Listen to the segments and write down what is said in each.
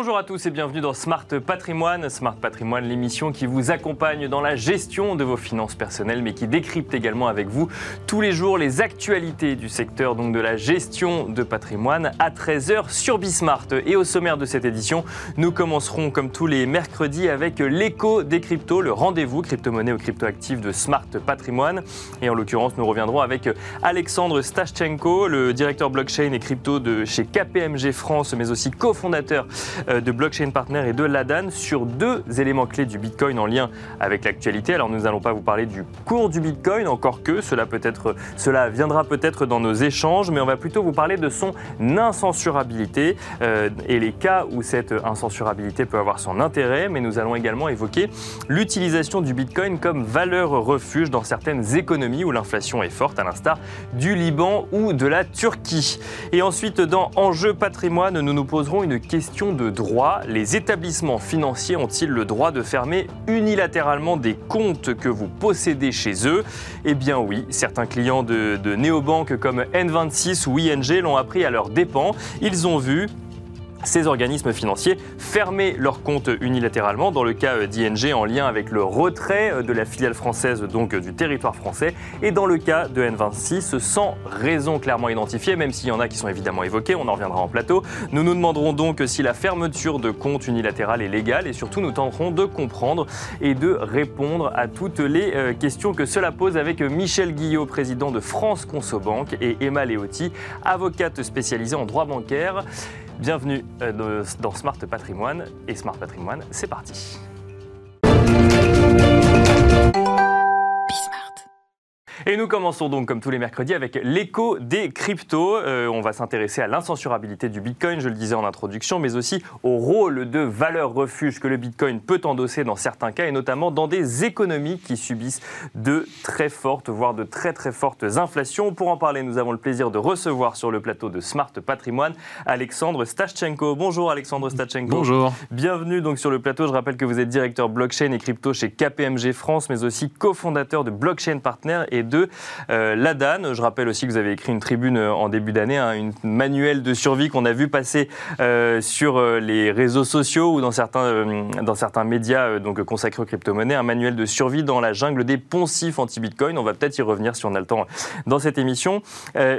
Bonjour à tous et bienvenue dans Smart Patrimoine. Smart Patrimoine, l'émission qui vous accompagne dans la gestion de vos finances personnelles, mais qui décrypte également avec vous tous les jours les actualités du secteur donc de la gestion de patrimoine à 13h sur Bismart. Et au sommaire de cette édition, nous commencerons comme tous les mercredis avec l'écho des cryptos, le rendez-vous crypto-monnaie ou crypto-actifs de Smart Patrimoine. Et en l'occurrence, nous reviendrons avec Alexandre Stashchenko, le directeur blockchain et crypto de chez KPMG France, mais aussi cofondateur de Blockchain Partner et de Ladan sur deux éléments clés du Bitcoin en lien avec l'actualité. Alors nous n'allons pas vous parler du cours du Bitcoin, encore que cela, peut être, cela viendra peut-être dans nos échanges, mais on va plutôt vous parler de son incensurabilité euh, et les cas où cette incensurabilité peut avoir son intérêt, mais nous allons également évoquer l'utilisation du Bitcoin comme valeur refuge dans certaines économies où l'inflation est forte, à l'instar du Liban ou de la Turquie. Et ensuite, dans Enjeu patrimoine, nous nous poserons une question de Les établissements financiers ont-ils le droit de fermer unilatéralement des comptes que vous possédez chez eux? Eh bien oui, certains clients de, de néobanques comme N26 ou ING l'ont appris à leurs dépens. Ils ont vu ces organismes financiers fermer leurs comptes unilatéralement dans le cas d'ING en lien avec le retrait de la filiale française donc du territoire français et dans le cas de N26 sans raison clairement identifiée même s'il y en a qui sont évidemment évoquées, on en reviendra en plateau. Nous nous demanderons donc si la fermeture de compte unilatéral est légale et surtout nous tenterons de comprendre et de répondre à toutes les euh, questions que cela pose avec Michel Guillot, président de France Consobank et Emma Leotti, avocate spécialisée en droit bancaire. Bienvenue euh, dans Smart Patrimoine. Et Smart Patrimoine, c'est parti. Et nous commençons donc, comme tous les mercredis, avec l'écho des cryptos. Euh, on va s'intéresser à l'incensurabilité du Bitcoin, je le disais en introduction, mais aussi au rôle de valeur refuge que le Bitcoin peut endosser dans certains cas, et notamment dans des économies qui subissent de très fortes, voire de très très fortes inflations. Pour en parler, nous avons le plaisir de recevoir sur le plateau de Smart Patrimoine Alexandre Stachenko. Bonjour Alexandre Stachenko. Bonjour. Bienvenue donc sur le plateau. Je rappelle que vous êtes directeur blockchain et crypto chez KPMG France, mais aussi cofondateur de Blockchain Partner et de euh, l'ADAN. Je rappelle aussi que vous avez écrit une tribune euh, en début d'année, hein, une manuel de survie qu'on a vu passer euh, sur les réseaux sociaux ou dans certains, dans certains médias donc consacrés aux crypto-monnaies, un manuel de survie dans la jungle des poncifs anti-Bitcoin. On va peut-être y revenir si on a le temps dans cette émission.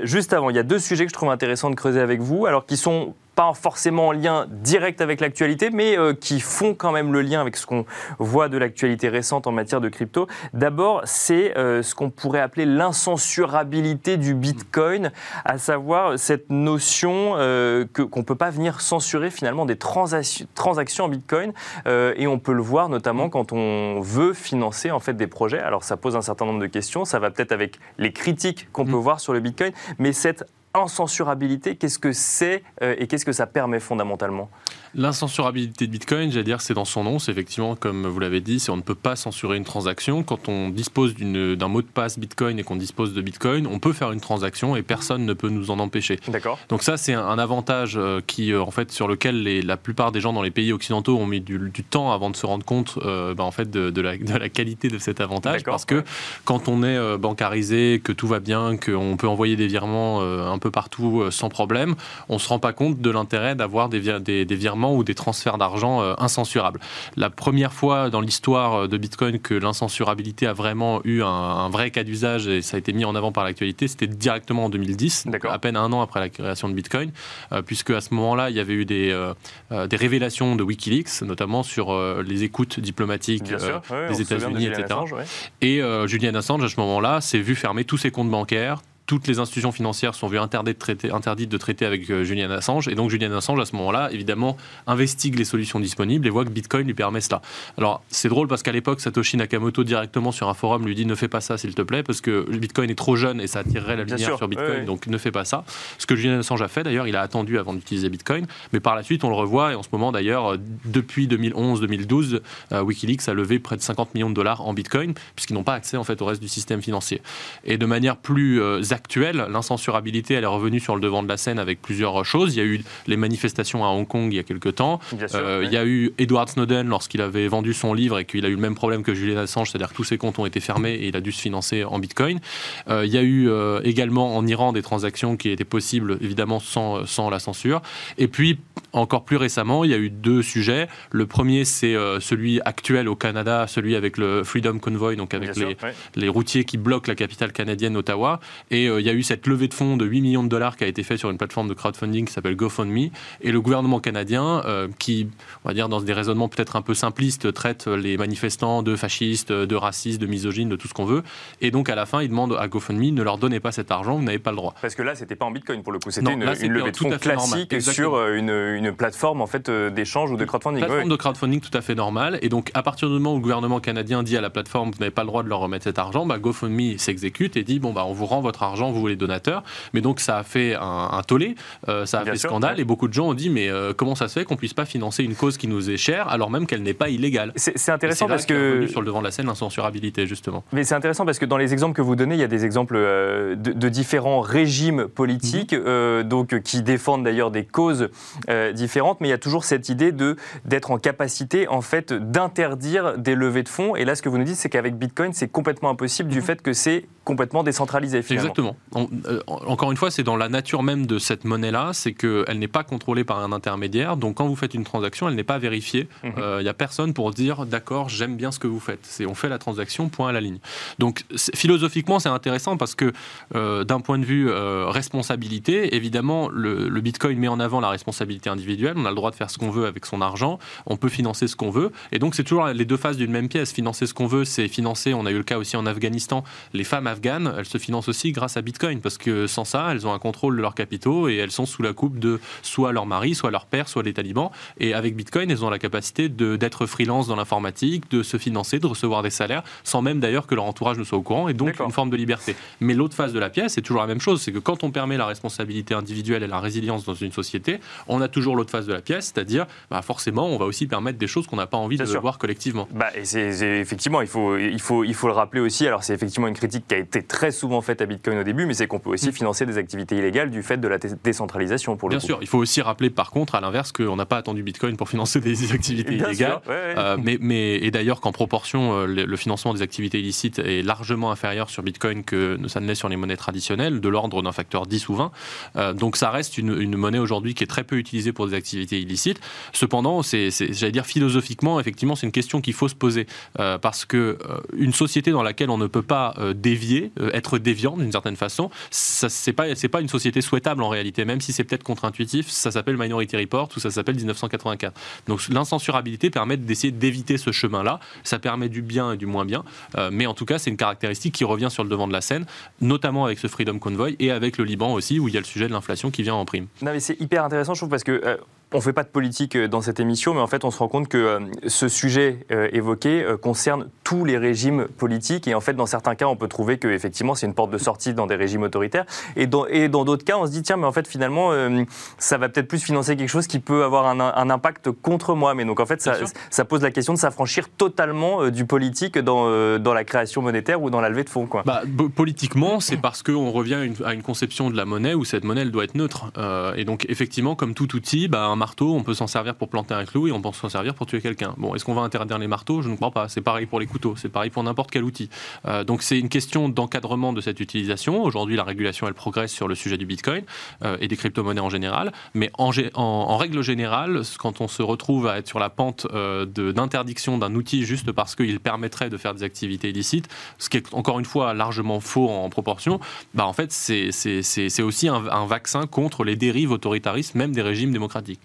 juste avant, il y a deux sujets que je trouve intéressants de creuser avec vous, alors qui sont pas forcément en lien direct avec l'actualité, mais euh, qui font quand même le lien avec ce qu'on voit de l'actualité récente en matière de crypto. D'abord, c'est euh, ce qu'on pourrait appeler l'incensurabilité du Bitcoin, à savoir cette notion euh, que, qu'on ne peut pas venir censurer finalement des transactions en Bitcoin. et on peut le voir notamment quand on veut financer en fait des projets. Alors ça pose un certain nombre de questions. Ça va peut-être avec les critiques qu'on peut mm. voir sur le Bitcoin, mais cette incensurabilité, qu'est-ce que c'est euh, et qu'est-ce que ça permet fondamentalement? L'incensurabilité de Bitcoin, j'allais dire, c'est dans son nom. C'est effectivement, comme vous l'avez dit, c'est on ne peut pas censurer une transaction. Quand on dispose d'un mot de passe Bitcoin et qu'on dispose de Bitcoin, on peut faire une transaction et personne ne peut nous en empêcher. D'accord. Donc ça, c'est un, avantage euh, qui, euh, en fait, sur lequel les, la plupart des gens dans les pays occidentaux ont mis du, temps avant de se rendre compte, euh, ben, en fait, de, la, de, la, qualité de cet avantage. Parce que quand on est bancarisé, que tout va bien, qu'on peut envoyer des virements un peu partout sans problème, on se rend pas compte de l'intérêt d'avoir des, des, des virements ou des transferts d'argent euh, incensurables. La première fois dans l'histoire euh, de Bitcoin que l'incensurabilité a vraiment eu un, vrai cas d'usage et ça a été mis en avant par l'actualité, c'était directement en 2010, à peine un an après la création de Bitcoin, euh, puisque à ce moment-là, il y avait eu des, des révélations de Wikileaks, notamment sur les écoutes diplomatiques des États-Unis, etc. Et Julian Assange, à ce moment-là, s'est vu fermer tous ses comptes bancaires, toutes les institutions financières sont vues interdites de traiter, interdites de traiter avec euh, Julian Assange. Et donc Julian Assange, à ce moment-là, évidemment, investigue les solutions disponibles et voit que Bitcoin lui permet cela. Alors c'est drôle parce qu'à l'époque, Satoshi Nakamoto directement sur un forum lui dit ne fais pas ça s'il te plaît parce que Bitcoin est trop jeune et ça attirerait la lumière sur Bitcoin, donc ne fais pas ça. Ce que Julian Assange a fait d'ailleurs, il a attendu avant d'utiliser Bitcoin, mais par la suite on le revoit et en ce moment d'ailleurs, depuis 2011-2012, euh, Wikileaks a levé près de 50 millions de dollars en Bitcoin puisqu'ils n'ont pas accès en fait au reste du système financier. Et de manière plus euh, actuelle, l'incensurabilité, elle est revenue sur le devant de la scène avec plusieurs choses. Il y a eu les manifestations à Hong Kong il y a quelques temps. Il y a eu Edward Snowden lorsqu'il avait vendu son livre et qu'il a eu le même problème que Julian Assange, c'est-à-dire que tous ses comptes ont été fermés et il a dû se financer en Bitcoin. il y a eu également en Iran des transactions qui étaient possibles évidemment sans, sans la censure. Et puis encore plus récemment, il y a eu deux sujets. Le premier, c'est celui actuel au Canada, celui avec le Freedom Convoy, donc avec les, les, routiers qui bloquent la capitale canadienne, Ottawa. Et euh, il y a eu cette levée de fonds de 8 millions de dollars qui a été faite sur une plateforme de crowdfunding qui s'appelle GoFundMe. Et le gouvernement canadien, euh, qui, on va dire, dans des raisonnements peut-être un peu simplistes, traite les manifestants de fascistes, de racistes, de misogynes, de tout ce qu'on veut. Et donc, à la fin, il demande à GoFundMe ne leur donnez pas cet argent, vous n'avez pas le droit. Parce que là, c'était pas en Bitcoin pour le coup, c'était une, levée de fonds classique sur euh, une, une, plateforme en fait d'échange ou de crowdfunding. Plateforme de crowdfunding tout à fait normale. Et donc, à partir du moment où le gouvernement canadien dit à la plateforme vous n'avez pas le droit de leur remettre cet argent, bah, GoFundMe s'exécute et dit bon bah on vous rend votre argent, vous les donateurs. Mais donc ça a fait un, tollé, euh, ça a fait scandale et beaucoup de gens ont dit mais euh, comment ça se fait qu'on puisse pas financer une cause qui nous est chère alors même qu'elle n'est pas illégale? C'est intéressant parce que sur le devant de la scène l'incensurabilité justement. Mais c'est intéressant parce que dans les exemples que vous donnez, il y a des exemples euh, de, différents régimes politiques mhm. donc qui défendent d'ailleurs des causes différentes, mais il y a toujours cette idée de d'être en capacité en fait d'interdire des levées de fonds. Et là, ce que vous nous dites, c'est qu'avec Bitcoin, c'est complètement impossible du mhm. fait que c'est complètement décentralisé. Finalement. Exactement. Euh, encore une fois, c'est dans la nature même de cette monnaie-là, c'est qu'elle n'est pas contrôlée par un intermédiaire. Donc quand vous faites une transaction, elle n'est pas vérifiée. Il mhm. n'y euh, a personne pour dire d'accord, j'aime bien ce que vous faites. C'est on fait la transaction, point à la ligne. Donc philosophiquement, c'est intéressant parce que euh, d'un point de vue responsabilité, évidemment, le, le, Bitcoin met en avant la responsabilité individuelle. On a le droit de faire ce qu'on veut avec son argent. On peut financer ce qu'on veut. Et donc c'est toujours les deux faces d'une même pièce. Financer ce qu'on veut, c'est financer. On a eu le cas aussi en Afghanistan. Les femmes afghanes, elles se financent aussi grâce à Bitcoin parce que sans ça, elles ont un contrôle de leurs capitaux et elles sont sous la coupe de soit leur mari, soit leur père, soit les talibans. Et avec Bitcoin, elles ont la capacité d'être freelance dans l'informatique, de se financer, de recevoir des salaires, sans même d'ailleurs que leur entourage ne soit au courant, et donc une forme de liberté. Mais l'autre face de la pièce, c'est toujours la même chose, c'est que quand on permet la responsabilité individuelle et la résilience dans une société, on a toujours l'autre face de la pièce, c'est-à-dire bah forcément, on va aussi permettre des choses qu'on n'a pas envie de voir collectivement. Bah, et c'est effectivement, il faut, il, faut, il faut le rappeler aussi, alors c'est effectivement une critique qui a été très souvent faite à Bitcoin au début, mais c'est qu'on peut aussi mm. financer des activités illégales du fait de la décentralisation pour le Bien sûr, il faut aussi rappeler par contre à l'inverse qu'on n'a pas attendu Bitcoin pour financer des activités illégales. Euh, mais, mais, et d'ailleurs qu'en proportion, euh, le, financement des activités illicites est largement inférieur sur Bitcoin que ça ne l'est sur les monnaies traditionnelles, de l'ordre d'un facteur 10 ou 20. Euh, donc ça reste une, une monnaie aujourd'hui qui est très peu utilisée pour des activités illicites. Cependant, c'est, j'allais dire philosophiquement, effectivement, c'est une question qu'il faut se poser parce que une société dans laquelle on ne peut pas dévier, être déviant d'une certaine façon, c'est pas c'est pas une société souhaitable en réalité, même si c'est peut-être contre-intuitif. Ça s'appelle Minority Report ou ça s'appelle 1984. Donc l'incensurabilité permet d'essayer d'éviter ce chemin-là. Ça permet du bien et du moins bien, euh, mais en tout cas c'est une caractéristique qui revient sur le devant de la scène, notamment avec ce Freedom Convoy et avec le Liban aussi où il y a le sujet de l'inflation qui vient en prime. Non mais c'est hyper intéressant je trouve parce que euh, on ne fait pas de politique euh, dans cette émission, mais en fait, on se rend compte que euh, ce sujet euh, évoqué concerne tous les régimes politiques. Et en fait, dans certains cas, on peut trouver que effectivement, c'est une porte de sortie dans des régimes autoritaires. Et dans d'autres cas, on se dit tiens, mais en fait, finalement, ça va peut-être plus financer quelque chose qui peut avoir un, impact contre moi. Mais donc, en fait, ça, ça pose la question de s'affranchir totalement du politique dans, dans la création monétaire ou dans la levée de fonds. Quoi. Bah, politiquement, c'est parce qu'on revient à une, conception de la monnaie où cette monnaie elle doit être neutre. et donc, effectivement, comme tout outil, bah, marteau, on peut s'en servir pour planter un clou et on peut s'en servir pour tuer quelqu'un. Bon, est-ce qu'on va interdire les marteaux? Je ne crois pas. C'est pareil pour les couteaux, c'est pareil pour n'importe quel outil. Euh, donc c'est une question d'encadrement de cette utilisation. Aujourd'hui, la régulation, elle progresse sur le sujet du Bitcoin euh, et des crypto-monnaies en général. Mais en, règle générale, quand on se retrouve à être sur la pente euh, d'interdiction d'un outil juste parce qu'il permettrait de faire des activités illicites, ce qui est encore une fois largement faux en, proportion, bah en fait, c'est aussi un, un vaccin contre les dérives autoritaristes, même des régimes démocratiques.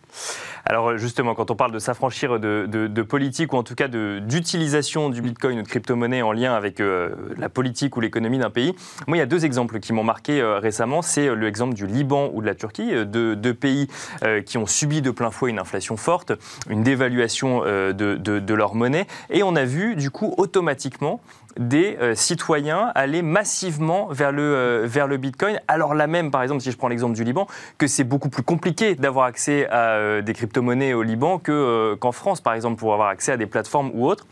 Alors justement, quand on parle de s'affranchir de, politique ou en tout cas d'utilisation du Bitcoin ou de crypto-monnaie en lien avec euh, la politique ou l'économie d'un pays, moi il y a deux exemples qui m'ont marqué euh, récemment. C'est euh, l'exemple du Liban ou de la Turquie, deux, pays qui ont subi de plein fouet une inflation forte, une dévaluation de, de leur monnaie, et on a vu du coup automatiquement des euh, citoyens aller massivement vers le, euh, Bitcoin. Alors là même, par exemple, si je prends l'exemple du Liban, que c'est beaucoup plus compliqué d'avoir accès à euh, des crypto-monnaies au Liban qu'en France, par exemple, pour avoir accès à des plateformes ou autres.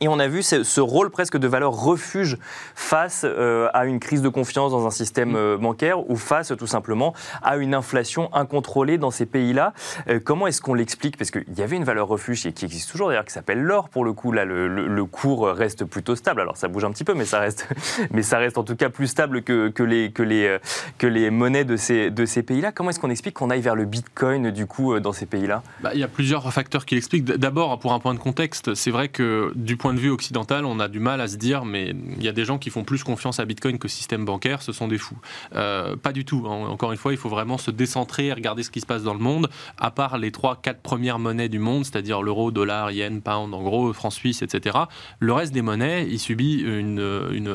Et on a vu ce, rôle presque de valeur refuge face euh, à une crise de confiance dans un système mm. euh, bancaire ou face tout simplement à une inflation incontrôlée dans ces pays-là. Euh, comment est-ce qu'on l'explique? Parce qu'il y avait une valeur refuge qui existe toujours d'ailleurs, qui s'appelle l'or pour le coup. Là, le, cours reste plutôt stable. Alors ça bouge un petit peu, mais ça reste, mais ça reste en tout cas plus stable que, que, les, que, les, que les monnaies de ces, de ces pays-là. Comment est-ce qu'on explique qu'on aille vers le bitcoin du coup dans ces pays-là? Bah, Il y a plusieurs facteurs qui l'expliquent. D'abord, pour un point de contexte, c'est vrai que du point de vue occidental, on a du mal à se dire, mais il y a des gens qui font plus confiance à Bitcoin que système bancaire, ce sont des fous. Euh, pas du tout. Encore une fois, il faut vraiment se décentrer et regarder ce qui se passe dans le monde. À part les trois, quatre premières monnaies du monde, c'est-à-dire l'euro, dollar, yen, pound, en gros, franc suisse, etc. Le reste des monnaies, il subit une,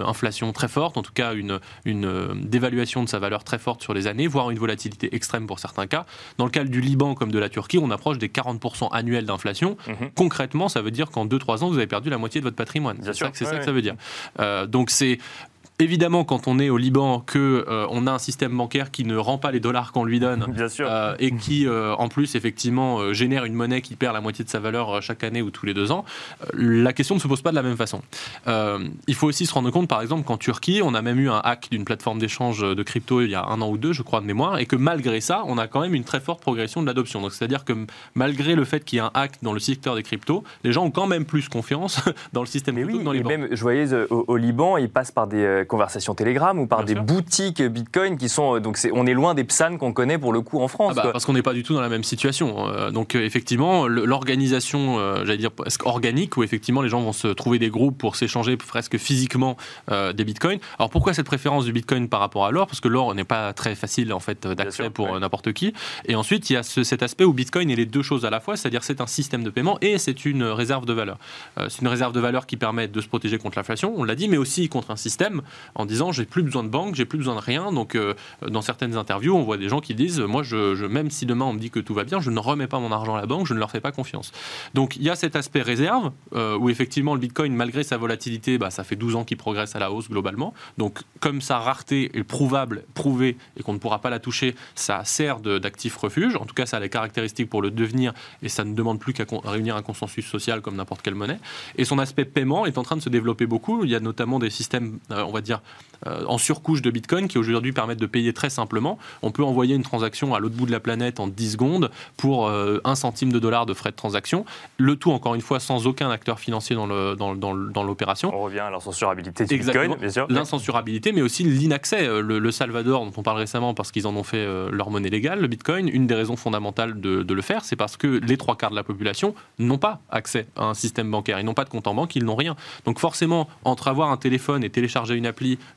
inflation très forte, en tout cas une, une dévaluation de sa valeur très forte sur les années, voire une volatilité extrême pour certains cas. Dans le cas du Liban comme de la Turquie, on approche des 40% annuels d'inflation. Mhm. Concrètement, ça veut dire qu'en 2-3 ans, vous avez perdu la moitié de votre patrimoine. C'est ça, ça, que ça veut dire. Euh, donc c'est évidemment, quand on est au Liban, que euh, on a un système bancaire qui ne rend pas les dollars qu'on lui donne, euh, et qui, euh, en plus, effectivement, génère une monnaie qui perd la moitié de sa valeur chaque année ou tous les deux ans, la question ne se pose pas de la même façon. il faut aussi se rendre compte, par exemple, qu'en Turquie, on a même eu un hack d'une plateforme d'échange de crypto il y a un an ou deux, je crois, de mémoire, et que malgré ça, on a quand même une très forte progression de l'adoption. Donc, c'est-à-dire que malgré le fait qu'il y ait un hack dans le secteur des cryptos, les gens ont quand même plus confiance dans le système Mais oui, que dans les Même, je voyais au, Liban, ils passent par des conversations Telegram ou par des boutiques Bitcoin qui sont. Donc on est loin des PSAN qu'on connaît pour le coup en France. Ah bah, parce qu'on n'est pas du tout dans la même situation. Euh, donc euh, effectivement, l'organisation, euh, j'allais dire presque organique, où effectivement les gens vont se trouver des groupes pour s'échanger presque physiquement des Bitcoins. Alors pourquoi cette préférence du Bitcoin par rapport à l'or? Parce que l'or n'est pas très facile en fait d'accès pour n'importe qui. Et ensuite, il y a cet aspect où Bitcoin est les deux choses à la fois, c'est-à-dire c'est un système de paiement et c'est une réserve de valeur. c'est une réserve de valeur qui permet de se protéger contre l'inflation, on l'a dit, mais aussi contre un système en disant j'ai plus besoin de banque, j'ai plus besoin de rien. Donc, euh, dans certaines interviews, on voit des gens qui disent Moi, je, même si demain on me dit que tout va bien, je ne remets pas mon argent à la banque, je ne leur fais pas confiance. Donc, il y a cet aspect réserve euh, où effectivement le bitcoin, malgré sa volatilité, bah, ça fait 12 ans qu'il progresse à la hausse globalement. Donc, comme sa rareté est prouvable, prouvée et qu'on ne pourra pas la toucher, ça sert d'actif refuge. En tout cas, ça a les caractéristiques pour le devenir et ça ne demande plus qu'à réunir un consensus social comme n'importe quelle monnaie. Et son aspect paiement est en train de se développer beaucoup. Il y a notamment des systèmes, euh, on va dire, euh, en surcouche de Bitcoin qui aujourd'hui permettent de payer très simplement. On peut envoyer une transaction à l'autre bout de la planète en 10 secondes pour 1 euh, centime de dollar de frais de transaction. Le tout, encore une fois, sans aucun acteur financier dans l'opération. Dans, On revient à l'incensurabilité de Bitcoin, bien sûr. L'incensurabilité, mais aussi l'inaccès. Euh, le, Salvador, dont on parle récemment parce qu'ils en ont fait leur monnaie légale, le Bitcoin, une des raisons fondamentales de, de le faire, c'est parce que les trois quarts de la population n'ont pas accès à un système bancaire. Ils n'ont pas de compte en banque, ils n'ont rien. Donc forcément, entre avoir un téléphone et télécharger une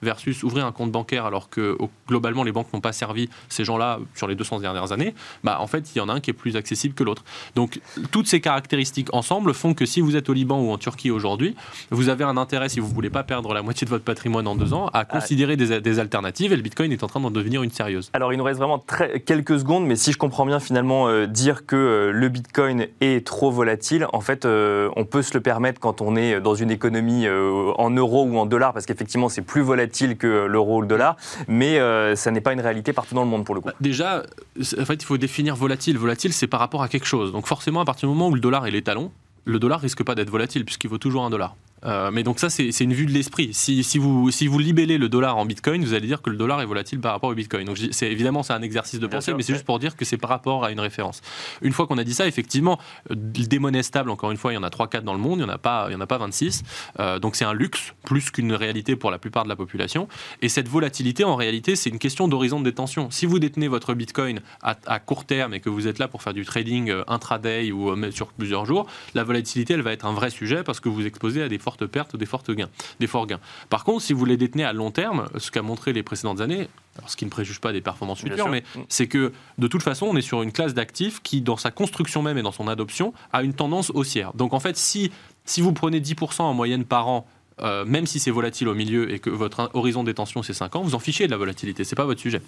versus ouvrir un compte bancaire alors que globalement les banques n'ont pas servi ces gens-là sur les 200 dernières années, bah, en fait il y en a un qui est plus accessible que l'autre. Donc toutes ces caractéristiques ensemble font que si vous êtes au Liban ou en Turquie aujourd'hui, vous avez un intérêt, si vous ne voulez pas perdre la moitié de votre patrimoine en deux ans, à considérer des, alternatives et le Bitcoin est en train d'en devenir une sérieuse. Alors il nous reste vraiment très, quelques secondes, mais si je comprends bien finalement euh, dire que euh, le Bitcoin est trop volatile, en fait euh, on peut se le permettre quand on est dans une économie en euros ou en dollars parce qu'effectivement c'est plus volatile que l'euro ou le dollar, mais euh, ça n'est pas une réalité partout dans le monde pour le coup. Bah, déjà, en fait, il faut définir volatile. Volatile, c'est par rapport à quelque chose. Donc forcément, à partir du moment où le dollar est l'étalon, le dollar risque pas d'être volatile puisqu'il vaut toujours un dollar. Euh, mais donc ça, c'est une vue de l'esprit. Si, si, vous, si vous libellez le dollar en Bitcoin, vous allez dire que le dollar est volatile par rapport au Bitcoin. Donc évidemment c'est un exercice de pensée, mais c'est juste pour dire que c'est par rapport à une référence. Une fois qu'on a dit ça, effectivement, euh, des monnaies stables, encore une fois, il y en a 3-4 dans le monde, il n'y en, a pas, il y en a pas 26. Euh, donc c'est un luxe plus qu'une réalité pour la plupart de la population. Et cette volatilité, en réalité, c'est une question d'horizon de détention. Si vous détenez votre Bitcoin à, à, court terme et que vous êtes là pour faire du trading intraday ou sur plusieurs jours, la volatilité, elle va être un vrai sujet parce que vous exposez à des fortes pertes ou des fortes gains, des forts gains. Par contre, si vous les détenez à long terme, ce qu'a montré les précédentes années, alors ce qui ne préjuge pas des performances futures, mais mm. c'est que de toute façon, on est sur une classe d'actifs qui, dans sa construction même et dans son adoption, a une tendance haussière. Donc en fait, si, si vous prenez 10% en moyenne par an euh, même si c'est volatile au milieu et que votre horizon détention c'est 5 ans, vous en fichez de la volatilité, c'est pas votre sujet.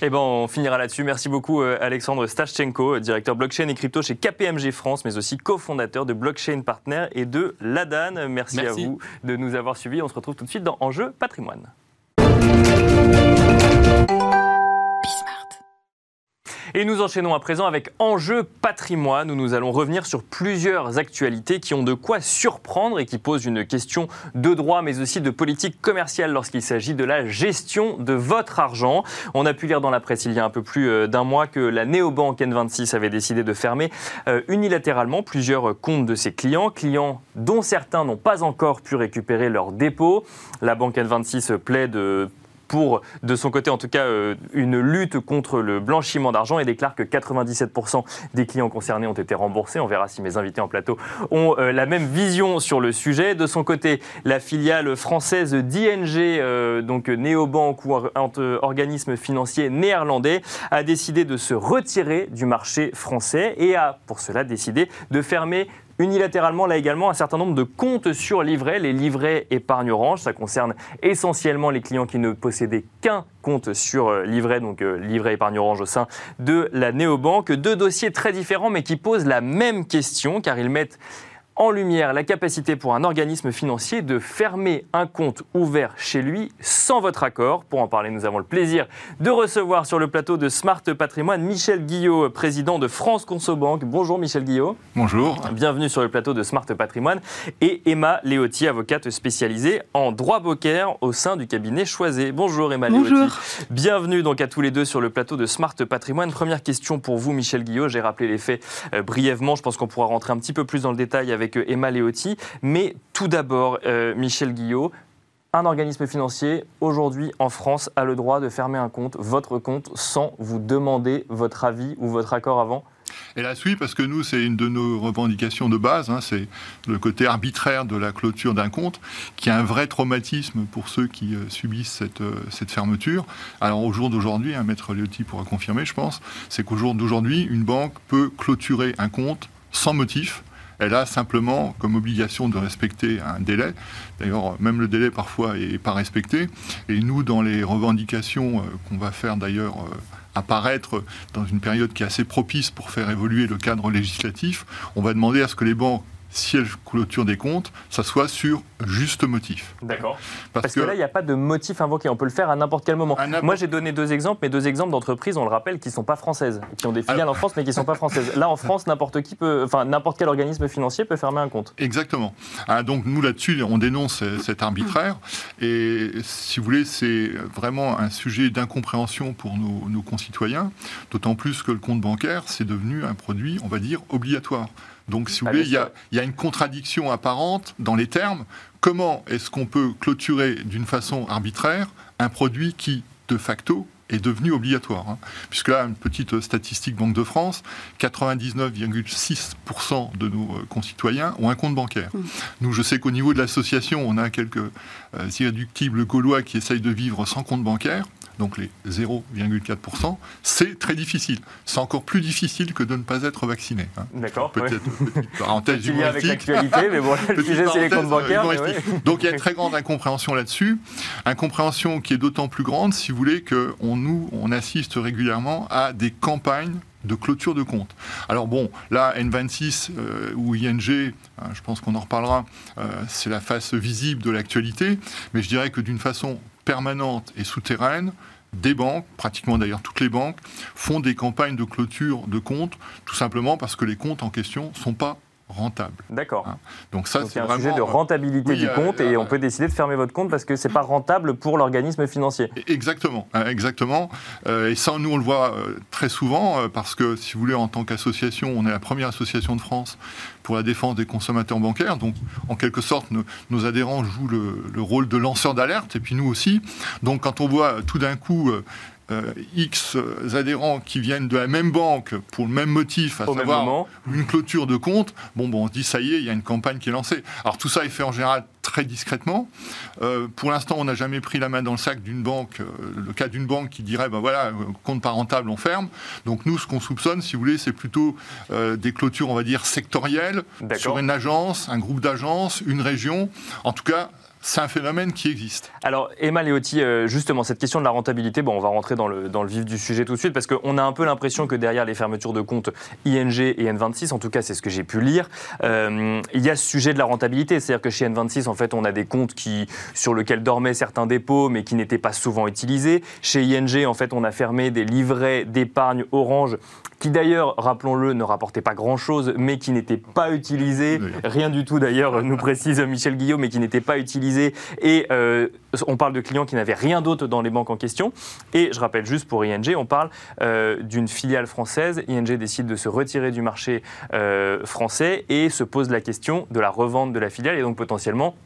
Eh ben, on finira là-dessus. Merci beaucoup euh, Alexandre Stachchenko, directeur blockchain et crypto chez KPMG France, mais aussi cofondateur de Blockchain Partner et de Ladan. Merci, Merci, à vous de nous avoir suivis. On se retrouve tout de suite dans Enjeu patrimoine. Et nous enchaînons à présent avec Enjeu patrimoine, où nous allons revenir sur plusieurs actualités qui ont de quoi surprendre et qui posent une question de droit, mais aussi de politique commerciale lorsqu'il s'agit de la gestion de votre argent. On a pu lire dans la presse il y a un peu plus euh, d'un mois que la néobanque N26 avait décidé de fermer euh, unilatéralement plusieurs comptes de ses clients, clients dont certains n'ont pas encore pu récupérer leurs dépôts. La banque N26 plaide pour, de son côté en tout cas, euh, une lutte contre le blanchiment d'argent et déclare que 97% des clients concernés ont été remboursés. On verra si mes invités en plateau ont euh, la même vision sur le sujet. De son côté, la filiale française d'ING, euh, donc néobanque ou organisme financier néerlandais, a décidé de se retirer du marché français et a pour cela décidé de fermer unilatéralement là également un certain nombre de comptes sur livret, les livrets épargne orange. Ça concerne essentiellement les clients qui ne possédaient qu'un compte sur euh, livret, donc euh, livret épargne orange au sein de la néobanque. Deux dossiers très différents mais qui posent la même question car ils mettent en lumière la capacité pour un organisme financier de fermer un compte ouvert chez lui sans votre accord. Pour en parler, nous avons le plaisir de recevoir sur le plateau de Smart Patrimoine Michel Guillot, président de France Consobank. Bonjour Michel Guillot. Bonjour. Bienvenue sur le plateau de Smart Patrimoine. Et Emma Léotti, avocate spécialisée en droit bancaire au sein du cabinet Choisé. Bonjour Emma Bonjour. Bienvenue donc à tous les deux sur le plateau de Smart Patrimoine. Première question pour vous Michel Guillot. J'ai rappelé les faits euh, brièvement. Je pense qu'on pourra rentrer un petit peu plus dans le détail avec Emma Leotti. Mais tout d'abord, euh, Michel Guillot, un organisme financier, aujourd'hui en France, a le droit de fermer un compte, votre compte, sans vous demander votre avis ou votre accord avant la oui, parce que nous, c'est une de nos revendications de base, hein, c'est le côté arbitraire de la clôture d'un compte, qui est un vrai traumatisme pour ceux qui euh, subissent cette, euh, cette, fermeture. Alors au jour d'aujourd'hui, hein, Maître Leotti pourra confirmer, je pense, c'est qu'au jour d'aujourd'hui, une banque peut clôturer un compte sans motif, elle a simplement comme obligation de respecter un délai. D'ailleurs, même le délai parfois n'est pas respecté. Et nous, dans les revendications euh, qu'on va faire d'ailleurs euh, apparaître dans une période qui est assez propice pour faire évoluer le cadre législatif, on va demander à ce que les banques si elle clôture des comptes, ça soit sur juste motif. D'accord. Parce, que, là, il n'y a pas de motif invoqué. On peut le faire à n'importe quel moment. Moi, j'ai donné deux exemples, mais deux exemples d'entreprises, on le rappelle, qui ne sont pas françaises, qui ont des filiales en France, mais qui ne sont pas françaises. Là, en France, n'importe qui peut, enfin, n'importe quel organisme financier peut fermer un compte. Exactement. Ah, donc, nous, là-dessus, on dénonce cet arbitraire. Et si vous voulez, c'est vraiment un sujet d'incompréhension pour nos, nos concitoyens, d'autant plus que le compte bancaire, c'est devenu un produit, on va dire, obligatoire. Donc, si vous voulez, il y, a, une contradiction apparente dans les termes. Comment est-ce qu'on peut clôturer d'une façon arbitraire un produit qui, de facto, est devenu obligatoire. Hein? Puisque là, une petite statistique Banque de France, 99,6% de nos euh, concitoyens ont un compte bancaire. Mmh. Nous, je sais qu'au niveau de l'association, on a quelques euh, irréductibles gaulois qui essayent de vivre sans compte bancaire donc les 0,4%, c'est très difficile. C'est encore plus difficile que de ne pas être vacciné. Hein. D'accord. Peut-être une petite parenthèse avec l'actualité, mais bon, le sujet c'est les comptes bancaires. Donc il y a une très grande incompréhension là-dessus. Incompréhension qui est d'autant plus grande, si vous voulez, qu'on nous, on assiste régulièrement à des campagnes de clôture de compte. Alors bon, là, N26 euh, ou ING, hein, je pense qu'on en reparlera, euh, c'est la face visible de l'actualité, mais je dirais que d'une façon permanente et souterraine, des banques, pratiquement d'ailleurs toutes les banques, font des campagnes de clôture de comptes, tout simplement parce que les comptes en question ne sont pas rentable. D'accord. Hein. Donc ça, c'est un sujet de rentabilité du compte et on peut décider de fermer votre compte parce que c'est pas rentable pour l'organisme financier. Exactement, hein, exactement. Euh, et ça, nous on le voit euh, très souvent euh, parce que si vous voulez, en tant qu'association, on est la première association de France pour la défense des consommateurs bancaires. Donc, en quelque sorte, nos, adhérents jouent le, le rôle de lanceur d'alerte et puis nous aussi. Donc, quand on voit tout d'un coup euh, X adhérents qui viennent de la même banque pour le même motif, à savoir une clôture de compte, bon, bon, on se dit ça y est, il y a une campagne qui est lancée. Alors tout ça est fait en général très discrètement. Euh, pour l'instant, on n'a jamais pris la main dans le sac d'une banque, euh, le cas d'une banque qui dirait, ben voilà, compte pas rentable, on ferme. Donc nous, ce qu'on soupçonne, si vous voulez, c'est plutôt des clôtures, on va dire, sectorielles, sur une agence, un groupe d'agences, une région. En tout cas, c'est un phénomène qui existe. Alors, Emma Léotti, euh, justement, cette question de la rentabilité, bon, on va rentrer dans le, vif du sujet tout de suite, parce qu'on a un peu l'impression que derrière les fermetures de comptes ING et N26, en tout cas, c'est ce que j'ai pu lire, euh, il y a ce sujet de la rentabilité. C'est-à-dire que chez N26, en fait, on a des comptes qui, sur lesquels dormaient certains dépôts, mais qui n'étaient pas souvent utilisés. Chez ING, en fait, on a fermé des livrets d'épargne Orange qui d'ailleurs, rappelons-le, ne rapportaient pas grand-chose, mais qui n'étaient pas utilisés, rien du tout d'ailleurs, nous précise Michel Guillaume, mais qui n'étaient pas utilisés et euh, on parle de clients qui n'avaient rien d'autre dans les banques en question. Et je rappelle juste pour ING, on parle euh, d'une filiale française. ING décide de se retirer du marché euh, français et se pose la question de la revente de la filiale et donc potentiellement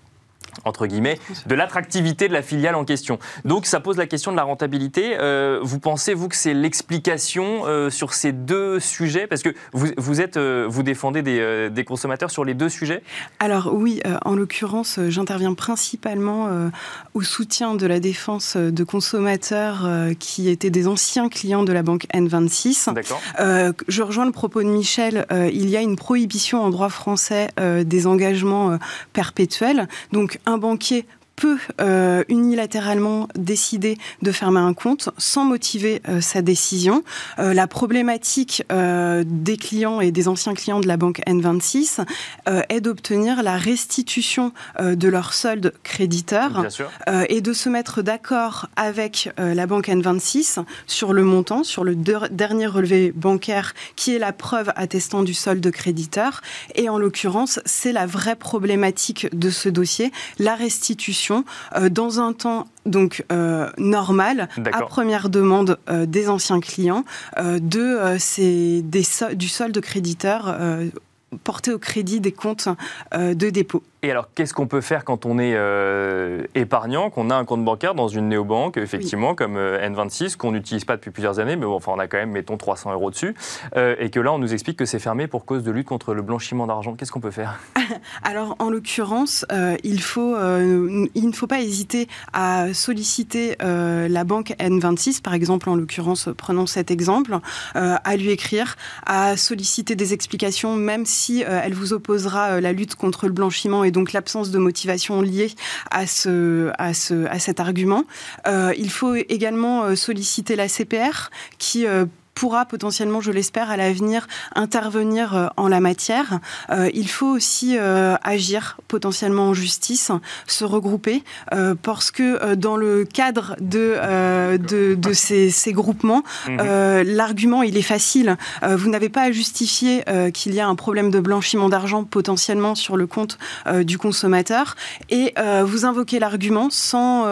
entre guillemets, de l'attractivité de la filiale en question. Donc ça pose la question de la rentabilité. Euh, vous pensez, vous, que c'est l'explication euh, sur ces deux sujets? Parce que vous, vous, êtes, euh, vous défendez des, des, consommateurs sur les deux sujets? Alors oui, en l'occurrence, j'interviens principalement au soutien de la défense de consommateurs qui étaient des anciens clients de la banque N26. D'accord. je rejoins le propos de Michel. il y a une prohibition en droit français des engagements perpétuels. Donc un banquier peut euh, unilatéralement décider de fermer un compte sans motiver euh, sa décision. Euh, la problématique des clients et des anciens clients de la banque N26 est d'obtenir la restitution de leur solde créditeur et de se mettre d'accord avec la banque N26 sur le montant, sur le dernier relevé bancaire qui est la preuve attestant du solde créditeur. Et en l'occurrence, c'est la vraie problématique de ce dossier, la restitution euh, dans un temps donc euh, normal à première demande euh, des anciens clients de ces, des, du solde créditeur porté au crédit des comptes de dépôt. Et alors, qu'est-ce qu'on peut faire quand on est euh, épargnant, qu'on a un compte bancaire dans une néobanque, effectivement, comme euh, N26, qu'on n'utilise pas depuis plusieurs années, mais bon, enfin, on a quand même, mettons, 300 euros dessus, euh, et que là, on nous explique que c'est fermé pour cause de lutte contre le blanchiment d'argent. Qu'est-ce qu'on peut faire? Alors, en l'occurrence, il, faut, il ne faut pas hésiter à solliciter la banque N26, par exemple, en l'occurrence, prenons cet exemple, à lui écrire, à solliciter des explications, même si elle vous opposera la lutte contre le blanchiment et donc l'absence de motivation liée à, à cet argument. Euh, il faut également euh, solliciter la CPR qui euh, pourra potentiellement, je l'espère, à l'avenir intervenir euh, en la matière. Euh, il faut aussi euh, agir potentiellement en justice, se regrouper, parce que dans le cadre de, de, ces, ces, groupements, mhm. l'argument, il est facile. vous n'avez pas à justifier qu'il y a un problème de blanchiment d'argent potentiellement sur le compte du consommateur, et vous invoquez l'argument sans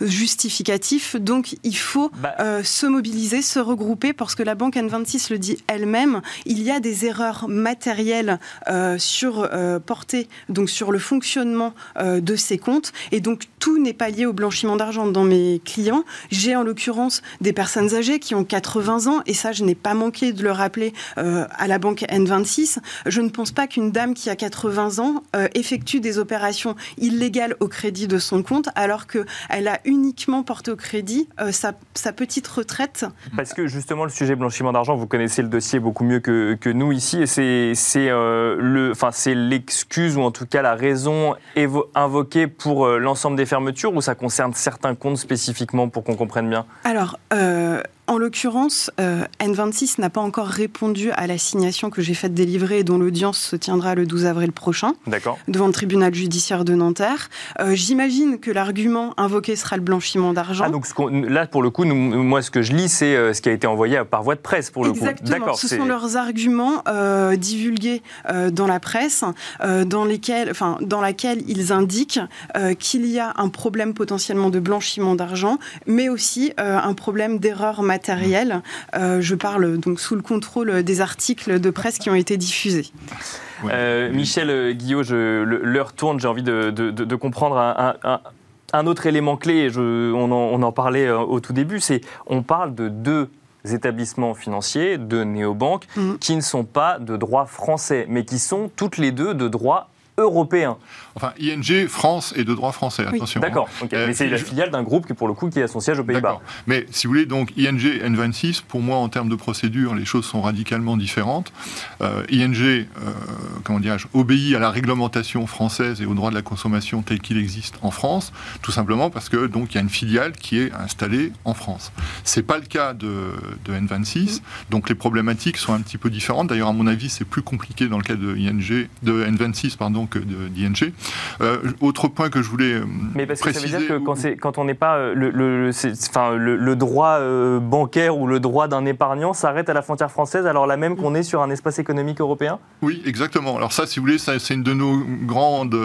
justificatif. Donc, il faut bah se mobiliser, se regrouper, parce que que la banque N26 le dit elle-même, il y a des erreurs matérielles euh, sur euh, portées donc sur le fonctionnement euh, de ces comptes et donc tout n'est pas lié au blanchiment d'argent dans mes clients. J'ai en l'occurrence des personnes âgées qui ont 80 ans et ça je n'ai pas manqué de le rappeler à la banque N26. Je ne pense pas qu'une dame qui a 80 ans effectue des opérations illégales au crédit de son compte alors qu'elle a uniquement porté au crédit sa, sa petite retraite. Parce que justement le sujet blanchiment d'argent, vous connaissez le dossier beaucoup mieux que, nous ici, et c'est euh, c'est l'excuse ou en tout cas la raison invoquée pour euh, l'ensemble des fermetures, ou ça concerne certains comptes spécifiquement pour qu'on comprenne bien? Alors. Euh, en l'occurrence, euh, N26 n'a pas encore répondu à l'assignation que j'ai faite délivrer et dont l'audience se tiendra le 12 avril prochain devant le tribunal judiciaire de Nanterre. Euh, j'imagine que l'argument invoqué sera le blanchiment d'argent. Ah, donc là, pour le coup, moi, ce que je lis, c'est euh, ce qui a été envoyé par voie de presse, pour le Exactement. coup. Ce sont leurs arguments divulgués dans la presse, dans, lesquels, enfin, dans laquelle ils indiquent qu'il y a un problème potentiellement de blanchiment d'argent, mais aussi un problème d'erreur matérielle matériel. Euh, je parle donc sous le contrôle des articles de presse qui ont été diffusés. Euh, Michel Guillaume, l'heure tourne, j'ai envie de, comprendre un, autre élément clé, je, on, en, parlait euh, au tout début, c'est on parle de deux établissements financiers, deux néobanques, mmh. qui ne sont pas de droit français, mais qui sont toutes les deux de droit européen. Enfin, ING France est de droit français, attention. D'accord, hein. mais c'est la filiale d'un groupe qui, pour le coup, qui a son siège aux Pays-Bas. Mais si vous voulez, donc ING N26, pour moi, en termes de procédure, les choses sont radicalement différentes. ING, comment dirais-je, obéit à la réglementation française et au droit de la consommation tel qu'il existe en France, tout simplement parce que donc il y a une filiale qui est installée en France. C'est pas le cas de, N26, donc les problématiques sont un petit peu différentes. D'ailleurs, à mon avis, c'est plus compliqué dans le cas de ING, de N26 pardon, d'ING. Euh, autre point que je voulais euh, Mais parce que ça veut dire que quand, quand on n'est pas euh, le, le, enfin, le, droit bancaire ou le droit d'un épargnant s'arrête à la frontière française, alors là même qu'on est sur un espace économique européen? Oui, exactement. Alors ça, si vous voulez, c'est une de nos grandes,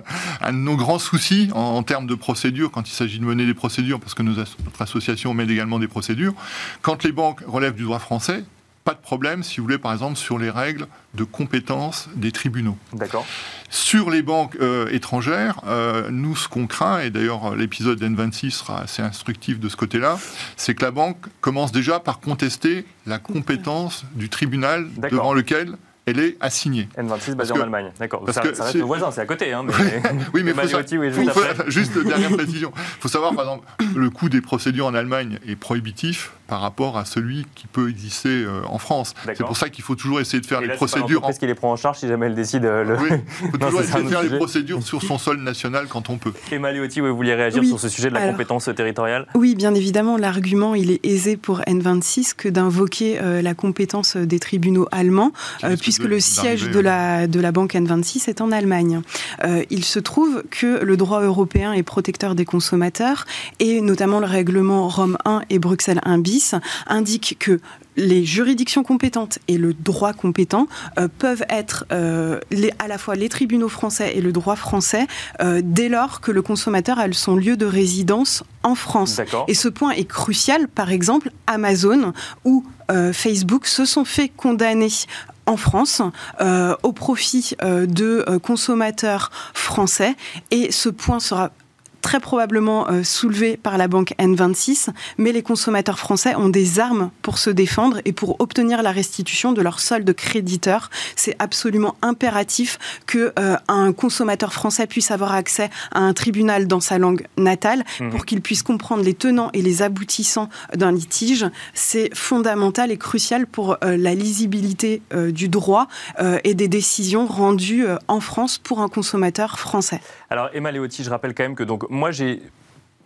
un de nos grands soucis en, termes de procédure quand il s'agit de mener des procédures, parce que notre association mène également des procédures. Quand les banques relèvent du droit français, pas de problème, si vous voulez, par exemple, sur les règles de compétence des tribunaux. D'accord. Sur les banques euh, étrangères, euh, nous, ce qu'on craint, et d'ailleurs l'épisode N26 sera assez instructif de ce côté-là, c'est que la banque commence déjà par contester la compétence du tribunal devant lequel elle est assignée. N26 basée en Allemagne, d'accord. Ça, que ça reste le voisin, c'est à côté. Hein, mais... oui, mais faut juste, juste dernière précision. Il faut savoir, par exemple, le coût des procédures en Allemagne est prohibitif par rapport à celui qui peut exister euh, en France. C'est pour ça qu'il faut toujours essayer de faire les procédures. Qu'est-ce qu'il les prend en charge si jamais elle décide euh, le... Oui, il faut toujours essayer de faire les procédures sur son sol national quand on peut. Emma Leotti, vous vouliez réagir sur ce sujet de la compétence territoriale? Oui, bien évidemment, l'argument, il est aisé pour N26 que d'invoquer euh, la compétence des tribunaux allemands, puisque le siège de la, de la banque N26 est en Allemagne. il se trouve que le droit européen est protecteur des consommateurs, et notamment le règlement Rome 1 et Bruxelles 1 bis indique que les juridictions compétentes et le droit compétent euh, peuvent être euh, à la fois les tribunaux français et le droit français euh, dès lors que le consommateur a son lieu de résidence en France. Et ce point est crucial. Par exemple, Amazon ou Facebook se sont fait condamner en France au profit de consommateurs français et ce point sera très probablement euh, soulevé par la banque N26, mais les consommateurs français ont des armes pour se défendre et pour obtenir la restitution de leur solde créditeur. C'est absolument impératif que euh, un consommateur français puisse avoir accès à un tribunal dans sa langue natale mhm. pour qu'il puisse comprendre les tenants et les aboutissants d'un litige. C'est fondamental et crucial pour euh, la lisibilité du droit et des décisions rendues en France pour un consommateur français. Alors Emma Léotti, je rappelle quand même que donc moi j'ai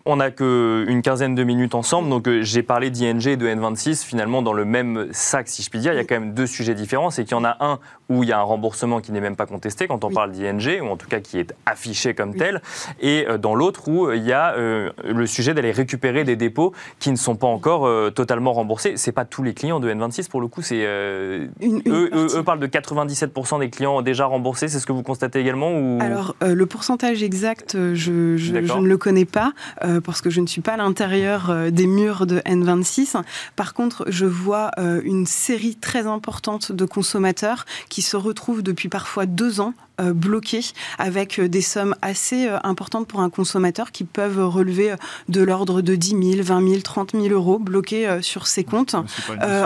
on n'a qu'une quinzaine de minutes ensemble, donc euh, j'ai parlé d'ING et de N26 finalement dans le même sac, si je puis dire. Il y a quand même deux sujets différents. C'est qu'il y en a un où il y a un remboursement qui n'est même pas contesté quand on parle d'ING, ou en tout cas qui est affiché comme tel, et euh, dans l'autre où euh, il y a le sujet d'aller récupérer des dépôts qui ne sont pas encore totalement remboursés. C'est pas tous les clients de N26 pour le coup, c'est eux, eux, parlent de 97% des clients déjà remboursés. C'est ce que vous constatez également ou... Alors le pourcentage exact, je, je, ne le connais pas. Euh, parce que je ne suis pas à l'intérieur euh, des murs de N26. Par contre, je vois euh, une série très importante de consommateurs qui se retrouvent depuis parfois deux ans bloqués avec euh, des sommes assez euh, importantes pour un consommateur qui peuvent relever de l'ordre de 10 000, 20 000, 30 000 euros bloqués sur ses comptes.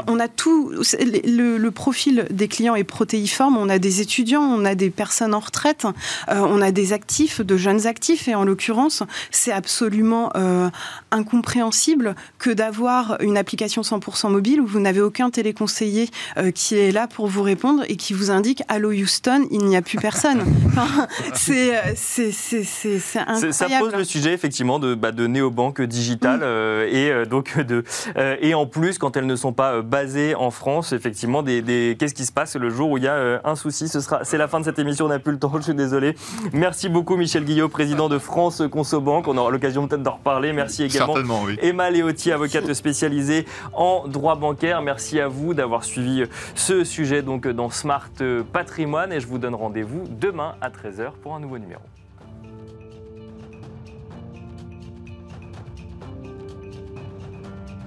on a tout, le, profil des clients est protéiforme. On a des étudiants, on a des personnes en retraite, on a des actifs, de jeunes actifs, et en l'occurrence, c'est absolument incompréhensible que d'avoir une application 100% mobile où vous n'avez aucun téléconseiller qui est là pour vous répondre et qui vous indique Allô Houston, il n'y a plus personne. c'est incroyable. Ça pose le sujet effectivement de, bah, de néobanques digitales euh, et euh, donc de euh, et en plus quand elles ne sont pas basées en France, effectivement, des, qu'est-ce qui se passe le jour où il y a un souci? Ce sera, c'est la fin de cette émission. On n'a plus le temps. Je suis désolé. Merci beaucoup Michel Guillot, président de France Consobank. On aura l'occasion peut-être d'en reparler. Merci également oui. Emma Léotti, avocate spécialisée en droit bancaire. Merci à vous d'avoir suivi ce sujet donc dans Smart Patrimoine et je vous donne rendez-vous demain à 13h pour un nouveau numéro.